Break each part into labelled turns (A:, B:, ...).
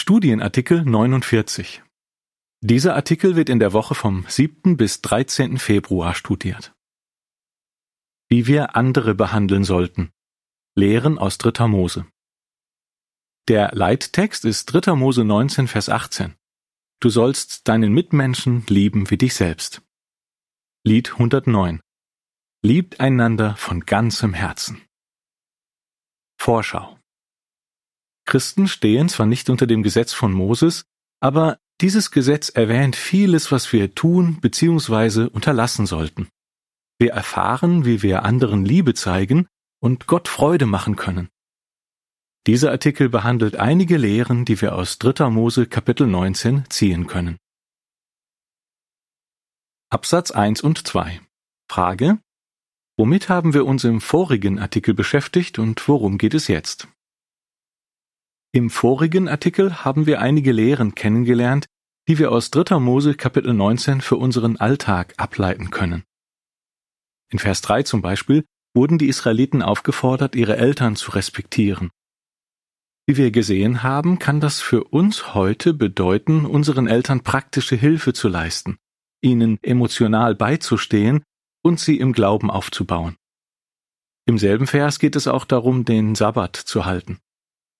A: Studienartikel 49 Dieser Artikel wird in der Woche vom 7. bis 13. Februar studiert. Wie wir andere behandeln sollten. Lehren aus 3. Mose. Der Leittext ist 3. Mose 19, Vers 18. Du sollst deinen Mitmenschen lieben wie dich selbst. Lied 109. Liebt einander von ganzem Herzen. Vorschau. Christen stehen zwar nicht unter dem Gesetz von Moses, aber dieses Gesetz erwähnt vieles, was wir tun bzw. unterlassen sollten. Wir erfahren, wie wir anderen Liebe zeigen und Gott Freude machen können. Dieser Artikel behandelt einige Lehren, die wir aus 3. Mose Kapitel 19 ziehen können. Absatz 1 und 2 Frage Womit haben wir uns im vorigen Artikel beschäftigt und worum geht es jetzt? Im vorigen Artikel haben wir einige Lehren kennengelernt, die wir aus 3. Mose Kapitel 19 für unseren Alltag ableiten können. In Vers 3 zum Beispiel wurden die Israeliten aufgefordert, ihre Eltern zu respektieren. Wie wir gesehen haben, kann das für uns heute bedeuten, unseren Eltern praktische Hilfe zu leisten, ihnen emotional beizustehen und sie im Glauben aufzubauen. Im selben Vers geht es auch darum, den Sabbat zu halten.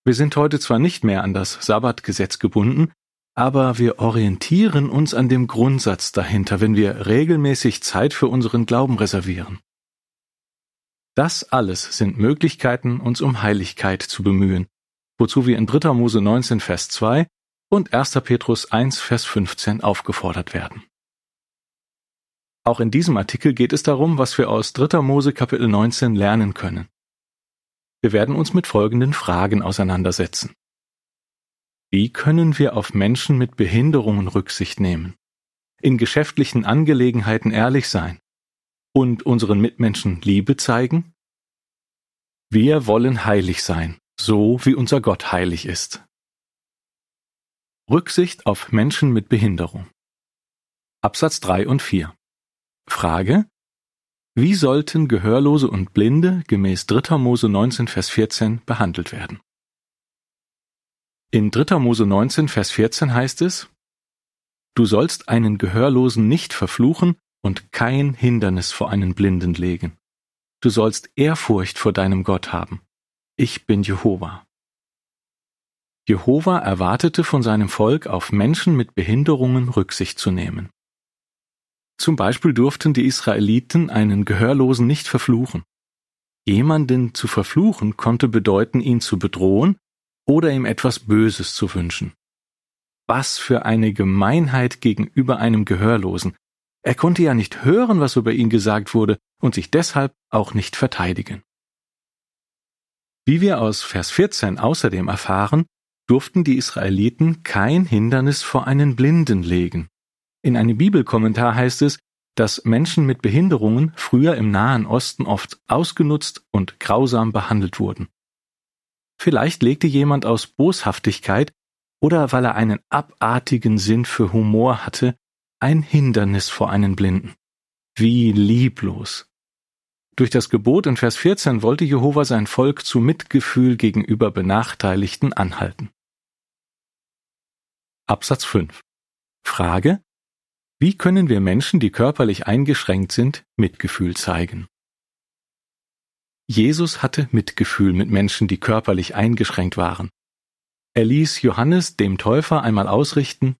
A: Wir sind heute zwar nicht mehr an das Sabbatgesetz gebunden, aber wir orientieren uns an dem Grundsatz dahinter, wenn wir regelmäßig Zeit für unseren Glauben reservieren. Das alles sind Möglichkeiten, uns um Heiligkeit zu bemühen, wozu wir in 3. Mose 19, Vers 2 und 1. Petrus 1, Vers 15 aufgefordert werden. Auch in diesem Artikel geht es darum, was wir aus 3. Mose Kapitel 19 lernen können. Wir werden uns mit folgenden Fragen auseinandersetzen. Wie können wir auf Menschen mit Behinderungen Rücksicht nehmen? In geschäftlichen Angelegenheiten ehrlich sein? Und unseren Mitmenschen Liebe zeigen? Wir wollen heilig sein, so wie unser Gott heilig ist. Rücksicht auf Menschen mit Behinderung. Absatz 3 und 4. Frage wie sollten Gehörlose und Blinde gemäß 3. Mose 19, Vers 14 behandelt werden? In 3. Mose 19, Vers 14 heißt es, Du sollst einen Gehörlosen nicht verfluchen und kein Hindernis vor einen Blinden legen. Du sollst Ehrfurcht vor deinem Gott haben. Ich bin Jehova. Jehova erwartete von seinem Volk auf Menschen mit Behinderungen Rücksicht zu nehmen. Zum Beispiel durften die Israeliten einen Gehörlosen nicht verfluchen. Jemanden zu verfluchen konnte bedeuten, ihn zu bedrohen oder ihm etwas Böses zu wünschen. Was für eine Gemeinheit gegenüber einem Gehörlosen. Er konnte ja nicht hören, was über ihn gesagt wurde, und sich deshalb auch nicht verteidigen. Wie wir aus Vers 14 außerdem erfahren, durften die Israeliten kein Hindernis vor einen Blinden legen. In einem Bibelkommentar heißt es, dass Menschen mit Behinderungen früher im Nahen Osten oft ausgenutzt und grausam behandelt wurden. Vielleicht legte jemand aus Boshaftigkeit oder weil er einen abartigen Sinn für Humor hatte, ein Hindernis vor einen Blinden. Wie lieblos. Durch das Gebot in Vers 14 wollte Jehova sein Volk zu Mitgefühl gegenüber Benachteiligten anhalten. Absatz 5 Frage wie können wir Menschen, die körperlich eingeschränkt sind, Mitgefühl zeigen? Jesus hatte Mitgefühl mit Menschen, die körperlich eingeschränkt waren. Er ließ Johannes dem Täufer einmal ausrichten,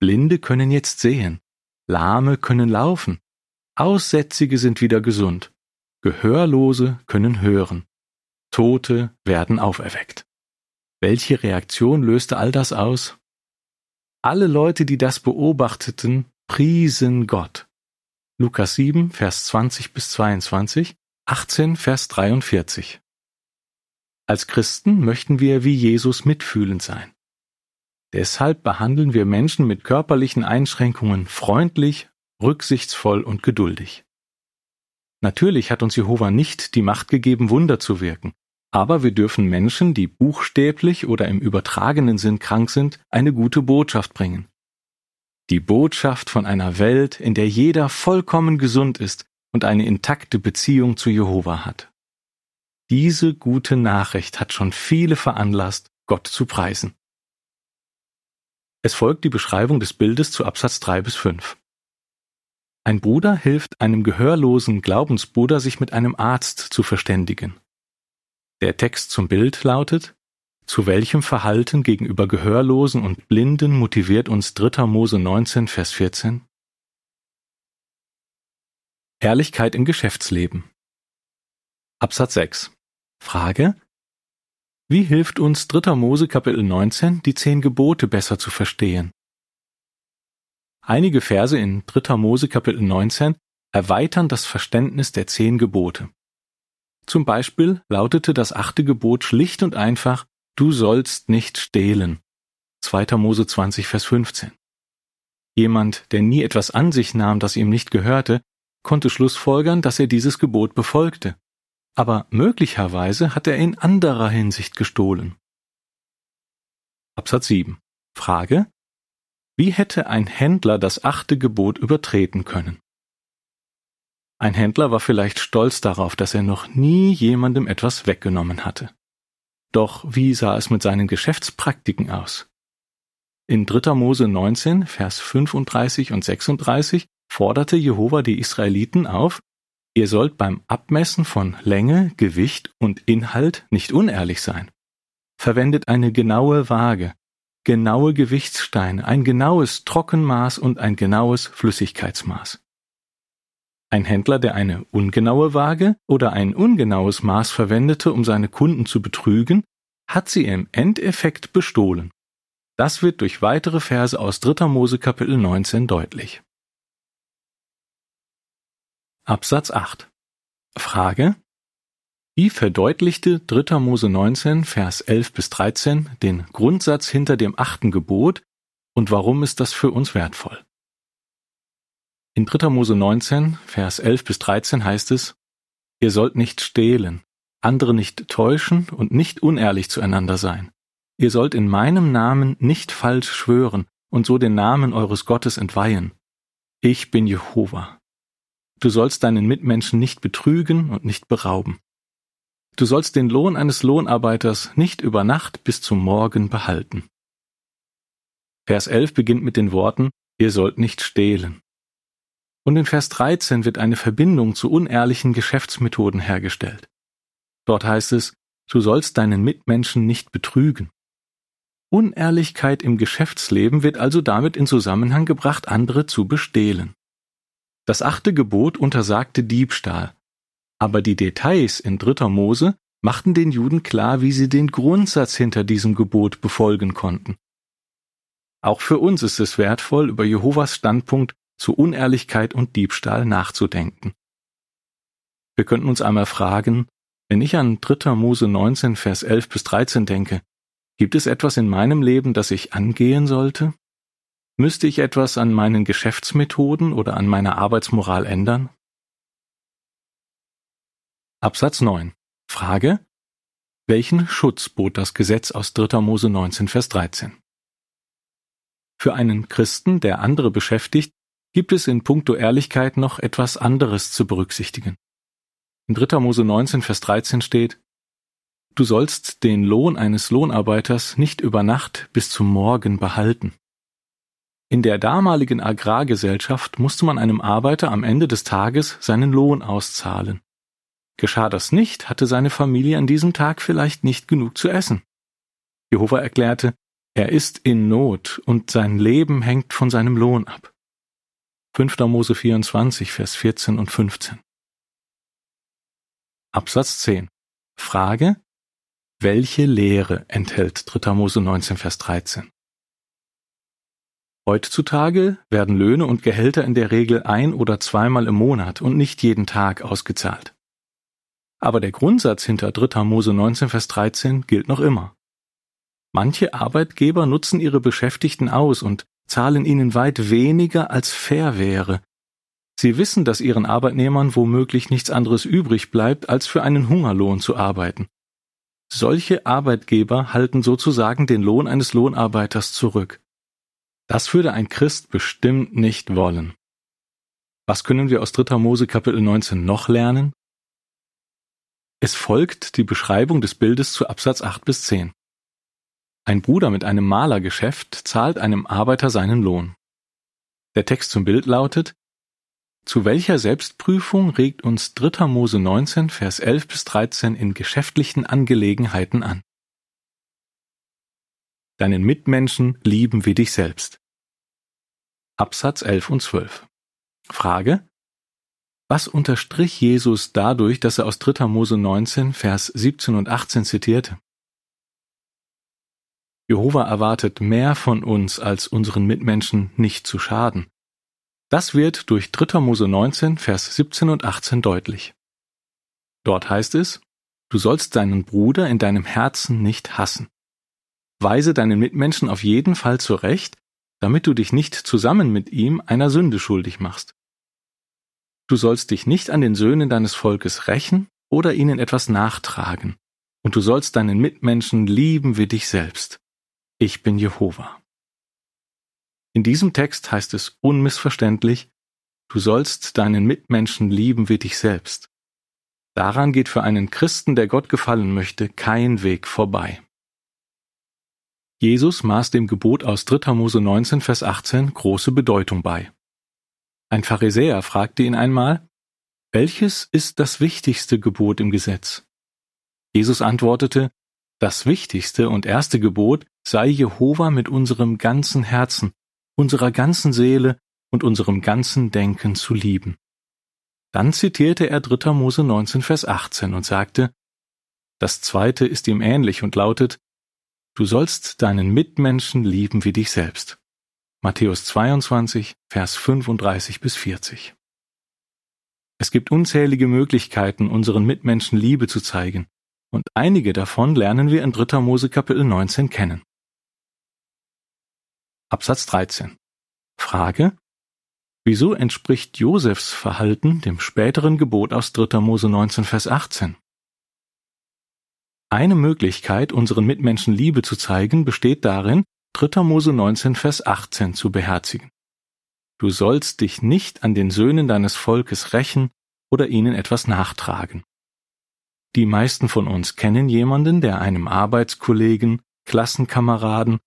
A: Blinde können jetzt sehen, Lahme können laufen, Aussätzige sind wieder gesund, Gehörlose können hören, Tote werden auferweckt. Welche Reaktion löste all das aus? Alle Leute, die das beobachteten, Priesen Gott. Lukas 7, Vers 20 bis 22, 18, Vers 43. Als Christen möchten wir wie Jesus mitfühlend sein. Deshalb behandeln wir Menschen mit körperlichen Einschränkungen freundlich, rücksichtsvoll und geduldig. Natürlich hat uns Jehova nicht die Macht gegeben, Wunder zu wirken, aber wir dürfen Menschen, die buchstäblich oder im übertragenen Sinn krank sind, eine gute Botschaft bringen. Die Botschaft von einer Welt, in der jeder vollkommen gesund ist und eine intakte Beziehung zu Jehova hat. Diese gute Nachricht hat schon viele veranlasst, Gott zu preisen. Es folgt die Beschreibung des Bildes zu Absatz 3 bis 5. Ein Bruder hilft einem gehörlosen Glaubensbruder, sich mit einem Arzt zu verständigen. Der Text zum Bild lautet Zu welchem Verhalten gegenüber Gehörlosen und Blinden motiviert uns 3. Mose 19, Vers 14? Ehrlichkeit im Geschäftsleben. Absatz 6. Frage wie hilft uns 3. Mose Kapitel 19, die zehn Gebote besser zu verstehen? Einige Verse in 3. Mose Kapitel 19 erweitern das Verständnis der zehn Gebote. Zum Beispiel lautete das achte Gebot schlicht und einfach, du sollst nicht stehlen. 2. Mose 20, Vers 15. Jemand, der nie etwas an sich nahm, das ihm nicht gehörte, konnte schlussfolgern, dass er dieses Gebot befolgte aber möglicherweise hat er in anderer Hinsicht gestohlen. Absatz 7. Frage. Wie hätte ein Händler das achte Gebot übertreten können? Ein Händler war vielleicht stolz darauf, dass er noch nie jemandem etwas weggenommen hatte. Doch wie sah es mit seinen Geschäftspraktiken aus? In 3. Mose 19, Vers 35 und 36 forderte Jehova die Israeliten auf, Ihr sollt beim Abmessen von Länge, Gewicht und Inhalt nicht unehrlich sein. Verwendet eine genaue Waage, genaue Gewichtssteine, ein genaues Trockenmaß und ein genaues Flüssigkeitsmaß. Ein Händler, der eine ungenaue Waage oder ein ungenaues Maß verwendete, um seine Kunden zu betrügen, hat sie im Endeffekt bestohlen. Das wird durch weitere Verse aus 3. Mose Kapitel 19 deutlich. Absatz 8 Frage Wie verdeutlichte 3. Mose 19, Vers 11 bis 13 den Grundsatz hinter dem achten Gebot und warum ist das für uns wertvoll? In 3. Mose 19, Vers 11 bis 13 heißt es, Ihr sollt nicht stehlen, andere nicht täuschen und nicht unehrlich zueinander sein. Ihr sollt in meinem Namen nicht falsch schwören und so den Namen eures Gottes entweihen. Ich bin Jehova. Du sollst deinen Mitmenschen nicht betrügen und nicht berauben. Du sollst den Lohn eines Lohnarbeiters nicht über Nacht bis zum Morgen behalten. Vers 11 beginnt mit den Worten, ihr sollt nicht stehlen. Und in Vers 13 wird eine Verbindung zu unehrlichen Geschäftsmethoden hergestellt. Dort heißt es, du sollst deinen Mitmenschen nicht betrügen. Unehrlichkeit im Geschäftsleben wird also damit in Zusammenhang gebracht, andere zu bestehlen. Das achte Gebot untersagte Diebstahl, aber die Details in dritter Mose machten den Juden klar, wie sie den Grundsatz hinter diesem Gebot befolgen konnten. Auch für uns ist es wertvoll, über Jehovas Standpunkt zu Unehrlichkeit und Diebstahl nachzudenken. Wir könnten uns einmal fragen, wenn ich an 3. Mose 19, Vers 11 bis 13 denke, gibt es etwas in meinem Leben, das ich angehen sollte? Müsste ich etwas an meinen Geschäftsmethoden oder an meiner Arbeitsmoral ändern? Absatz 9. Frage. Welchen Schutz bot das Gesetz aus 3. Mose 19, Vers 13? Für einen Christen, der andere beschäftigt, gibt es in puncto Ehrlichkeit noch etwas anderes zu berücksichtigen. In 3. Mose 19, Vers 13 steht, Du sollst den Lohn eines Lohnarbeiters nicht über Nacht bis zum Morgen behalten. In der damaligen Agrargesellschaft musste man einem Arbeiter am Ende des Tages seinen Lohn auszahlen. Geschah das nicht, hatte seine Familie an diesem Tag vielleicht nicht genug zu essen. Jehova erklärte, er ist in Not und sein Leben hängt von seinem Lohn ab. 5. Mose 24, Vers 14 und 15. Absatz 10. Frage. Welche Lehre enthält 3. Mose 19, Vers 13? Heutzutage werden Löhne und Gehälter in der Regel ein oder zweimal im Monat und nicht jeden Tag ausgezahlt. Aber der Grundsatz hinter 3. Mose 19, Vers 13 gilt noch immer. Manche Arbeitgeber nutzen ihre Beschäftigten aus und zahlen ihnen weit weniger als fair wäre. Sie wissen, dass ihren Arbeitnehmern womöglich nichts anderes übrig bleibt, als für einen Hungerlohn zu arbeiten. Solche Arbeitgeber halten sozusagen den Lohn eines Lohnarbeiters zurück. Das würde ein Christ bestimmt nicht wollen. Was können wir aus 3. Mose Kapitel 19 noch lernen? Es folgt die Beschreibung des Bildes zu Absatz 8 bis 10. Ein Bruder mit einem Malergeschäft zahlt einem Arbeiter seinen Lohn. Der Text zum Bild lautet Zu welcher Selbstprüfung regt uns 3. Mose 19, Vers 11 bis 13 in geschäftlichen Angelegenheiten an? Deinen Mitmenschen lieben wie dich selbst. Absatz 11 und 12. Frage was unterstrich Jesus dadurch, dass er aus 3. Mose 19, Vers 17 und 18 zitierte? Jehova erwartet mehr von uns, als unseren Mitmenschen nicht zu schaden. Das wird durch 3. Mose 19, Vers 17 und 18 deutlich. Dort heißt es, du sollst deinen Bruder in deinem Herzen nicht hassen. Weise deinen Mitmenschen auf jeden Fall zurecht, damit du dich nicht zusammen mit ihm einer Sünde schuldig machst. Du sollst dich nicht an den Söhnen deines Volkes rächen oder ihnen etwas nachtragen, und du sollst deinen Mitmenschen lieben wie dich selbst. Ich bin Jehova. In diesem Text heißt es unmissverständlich, du sollst deinen Mitmenschen lieben wie dich selbst. Daran geht für einen Christen, der Gott gefallen möchte, kein Weg vorbei. Jesus maß dem Gebot aus 3. Mose 19, Vers 18 große Bedeutung bei. Ein Pharisäer fragte ihn einmal, welches ist das wichtigste Gebot im Gesetz? Jesus antwortete, das wichtigste und erste Gebot sei Jehova mit unserem ganzen Herzen, unserer ganzen Seele und unserem ganzen Denken zu lieben. Dann zitierte er 3. Mose 19, Vers 18 und sagte, das zweite ist ihm ähnlich und lautet, Du sollst deinen Mitmenschen lieben wie dich selbst. Matthäus 22, Vers 35 bis 40. Es gibt unzählige Möglichkeiten, unseren Mitmenschen Liebe zu zeigen, und einige davon lernen wir in 3. Mose Kapitel 19 kennen. Absatz 13. Frage. Wieso entspricht Josefs Verhalten dem späteren Gebot aus 3. Mose 19, Vers 18? Eine Möglichkeit, unseren Mitmenschen Liebe zu zeigen, besteht darin, 3. Mose 19, Vers 18 zu beherzigen. Du sollst dich nicht an den Söhnen deines Volkes rächen oder ihnen etwas nachtragen. Die meisten von uns kennen jemanden, der einem Arbeitskollegen, Klassenkameraden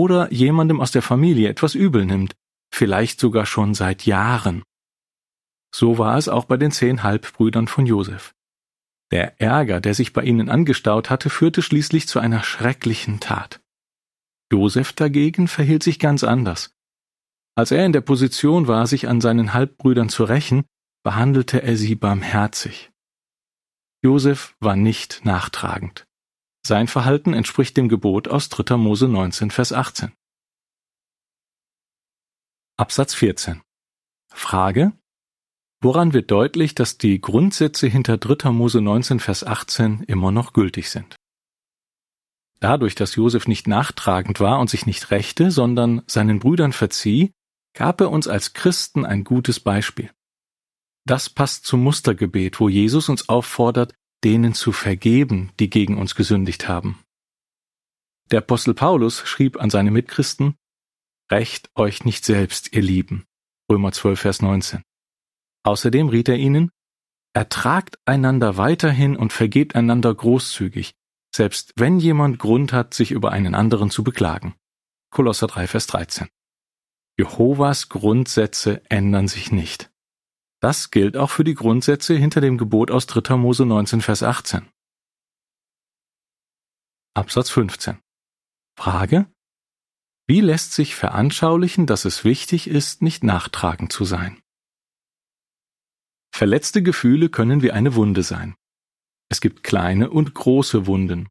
A: oder jemandem aus der Familie etwas übel nimmt, vielleicht sogar schon seit Jahren. So war es auch bei den zehn Halbbrüdern von Josef. Der Ärger, der sich bei ihnen angestaut hatte, führte schließlich zu einer schrecklichen Tat. Josef dagegen verhielt sich ganz anders. Als er in der Position war, sich an seinen Halbbrüdern zu rächen, behandelte er sie barmherzig. Josef war nicht nachtragend. Sein Verhalten entspricht dem Gebot aus 3. Mose 19, Vers 18. Absatz 14. Frage. Woran wird deutlich, dass die Grundsätze hinter 3. Mose 19, Vers 18 immer noch gültig sind? Dadurch, dass Josef nicht nachtragend war und sich nicht rächte, sondern seinen Brüdern verzieh, gab er uns als Christen ein gutes Beispiel. Das passt zum Mustergebet, wo Jesus uns auffordert, denen zu vergeben, die gegen uns gesündigt haben. Der Apostel Paulus schrieb an seine Mitchristen, Recht euch nicht selbst, ihr Lieben. Römer 12, Vers 19. Außerdem riet er ihnen, Ertragt einander weiterhin und vergebt einander großzügig, selbst wenn jemand Grund hat, sich über einen anderen zu beklagen. Kolosser 3, Vers 13. Jehovas Grundsätze ändern sich nicht. Das gilt auch für die Grundsätze hinter dem Gebot aus 3. Mose 19, Vers 18. Absatz 15. Frage. Wie lässt sich veranschaulichen, dass es wichtig ist, nicht nachtragend zu sein? Verletzte Gefühle können wie eine Wunde sein. Es gibt kleine und große Wunden.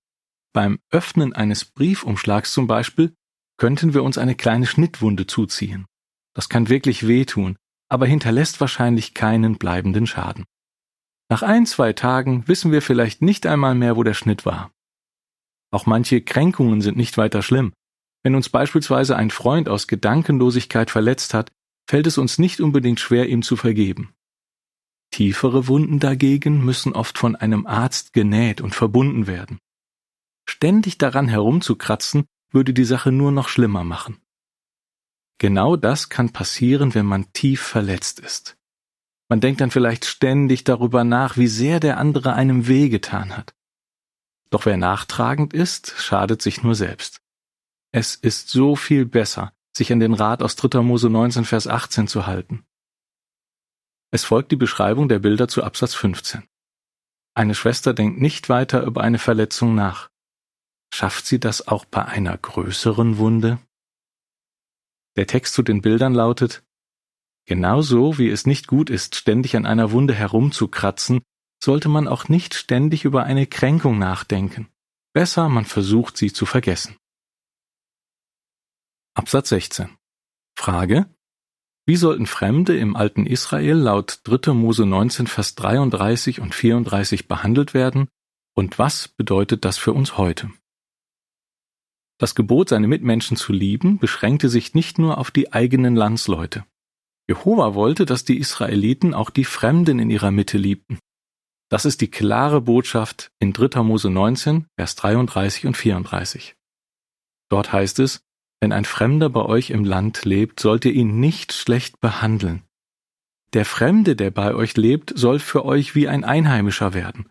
A: Beim Öffnen eines Briefumschlags zum Beispiel könnten wir uns eine kleine Schnittwunde zuziehen. Das kann wirklich wehtun, aber hinterlässt wahrscheinlich keinen bleibenden Schaden. Nach ein, zwei Tagen wissen wir vielleicht nicht einmal mehr, wo der Schnitt war. Auch manche Kränkungen sind nicht weiter schlimm. Wenn uns beispielsweise ein Freund aus Gedankenlosigkeit verletzt hat, fällt es uns nicht unbedingt schwer, ihm zu vergeben. Tiefere Wunden dagegen müssen oft von einem Arzt genäht und verbunden werden. Ständig daran herumzukratzen, würde die Sache nur noch schlimmer machen. Genau das kann passieren, wenn man tief verletzt ist. Man denkt dann vielleicht ständig darüber nach, wie sehr der andere einem wehgetan hat. Doch wer nachtragend ist, schadet sich nur selbst. Es ist so viel besser, sich an den Rat aus 3. Mose 19, Vers 18 zu halten. Es folgt die Beschreibung der Bilder zu Absatz 15. Eine Schwester denkt nicht weiter über eine Verletzung nach. Schafft sie das auch bei einer größeren Wunde? Der Text zu den Bildern lautet Genauso wie es nicht gut ist, ständig an einer Wunde herumzukratzen, sollte man auch nicht ständig über eine Kränkung nachdenken. Besser, man versucht sie zu vergessen. Absatz 16. Frage. Wie sollten Fremde im alten Israel laut 3. Mose 19 Vers 33 und 34 behandelt werden und was bedeutet das für uns heute? Das Gebot, seine Mitmenschen zu lieben, beschränkte sich nicht nur auf die eigenen Landsleute. Jehova wollte, dass die Israeliten auch die Fremden in ihrer Mitte liebten. Das ist die klare Botschaft in 3. Mose 19, Vers 33 und 34. Dort heißt es, wenn ein Fremder bei euch im Land lebt, sollt ihr ihn nicht schlecht behandeln. Der Fremde, der bei euch lebt, soll für euch wie ein Einheimischer werden.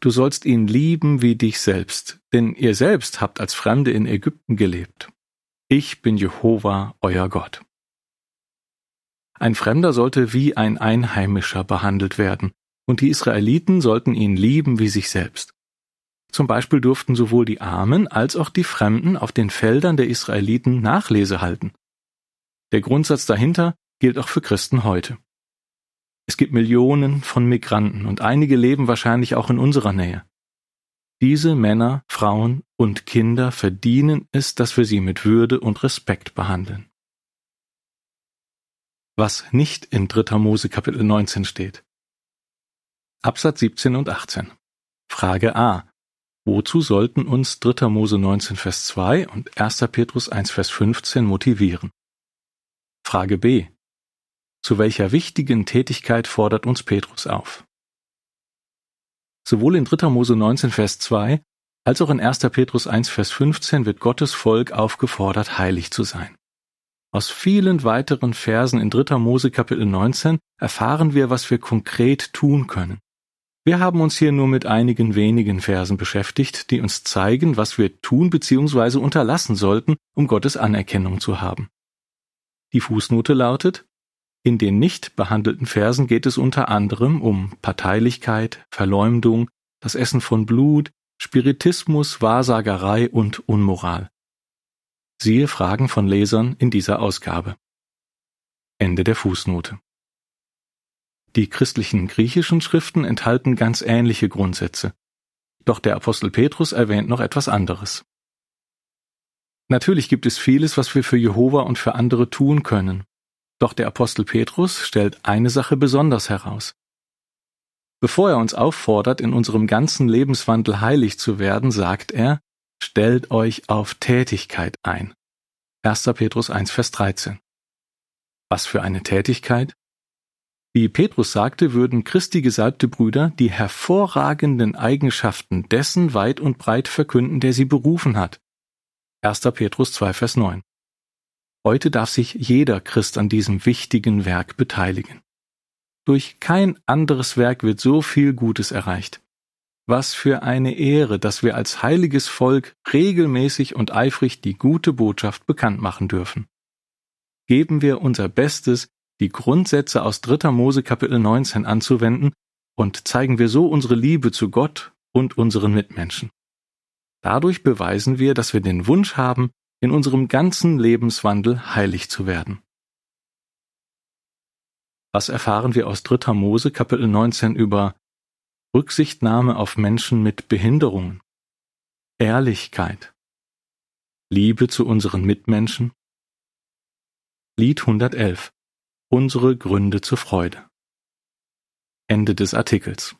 A: Du sollst ihn lieben wie dich selbst, denn ihr selbst habt als Fremde in Ägypten gelebt. Ich bin Jehova, euer Gott. Ein Fremder sollte wie ein Einheimischer behandelt werden, und die Israeliten sollten ihn lieben wie sich selbst. Zum Beispiel durften sowohl die Armen als auch die Fremden auf den Feldern der Israeliten Nachlese halten. Der Grundsatz dahinter gilt auch für Christen heute. Es gibt Millionen von Migranten und einige leben wahrscheinlich auch in unserer Nähe. Diese Männer, Frauen und Kinder verdienen es, dass wir sie mit Würde und Respekt behandeln. Was nicht in 3. Mose Kapitel 19 steht. Absatz 17 und 18. Frage A. Wozu sollten uns 3. Mose 19 Vers 2 und 1. Petrus 1 Vers 15 motivieren? Frage B. Zu welcher wichtigen Tätigkeit fordert uns Petrus auf? Sowohl in 3. Mose 19 Vers 2 als auch in 1. Petrus 1 Vers 15 wird Gottes Volk aufgefordert, heilig zu sein. Aus vielen weiteren Versen in 3. Mose Kapitel 19 erfahren wir, was wir konkret tun können. Wir haben uns hier nur mit einigen wenigen Versen beschäftigt, die uns zeigen, was wir tun bzw. unterlassen sollten, um Gottes Anerkennung zu haben. Die Fußnote lautet, in den nicht behandelten Versen geht es unter anderem um Parteilichkeit, Verleumdung, das Essen von Blut, Spiritismus, Wahrsagerei und Unmoral. Siehe Fragen von Lesern in dieser Ausgabe. Ende der Fußnote. Die christlichen griechischen Schriften enthalten ganz ähnliche Grundsätze. Doch der Apostel Petrus erwähnt noch etwas anderes. Natürlich gibt es vieles, was wir für Jehova und für andere tun können. Doch der Apostel Petrus stellt eine Sache besonders heraus. Bevor er uns auffordert, in unserem ganzen Lebenswandel heilig zu werden, sagt er, stellt euch auf Tätigkeit ein. 1. Petrus 1, Vers 13. Was für eine Tätigkeit? Wie Petrus sagte, würden Christi gesalbte Brüder die hervorragenden Eigenschaften dessen weit und breit verkünden, der sie berufen hat. 1. Petrus 2, Vers 9. Heute darf sich jeder Christ an diesem wichtigen Werk beteiligen. Durch kein anderes Werk wird so viel Gutes erreicht. Was für eine Ehre, dass wir als heiliges Volk regelmäßig und eifrig die gute Botschaft bekannt machen dürfen. Geben wir unser Bestes, die Grundsätze aus 3. Mose Kapitel 19 anzuwenden und zeigen wir so unsere Liebe zu Gott und unseren Mitmenschen. Dadurch beweisen wir, dass wir den Wunsch haben, in unserem ganzen Lebenswandel heilig zu werden. Was erfahren wir aus 3. Mose Kapitel 19 über Rücksichtnahme auf Menschen mit Behinderungen, Ehrlichkeit, Liebe zu unseren Mitmenschen? Lied 111 Unsere Gründe zur Freude. Ende des Artikels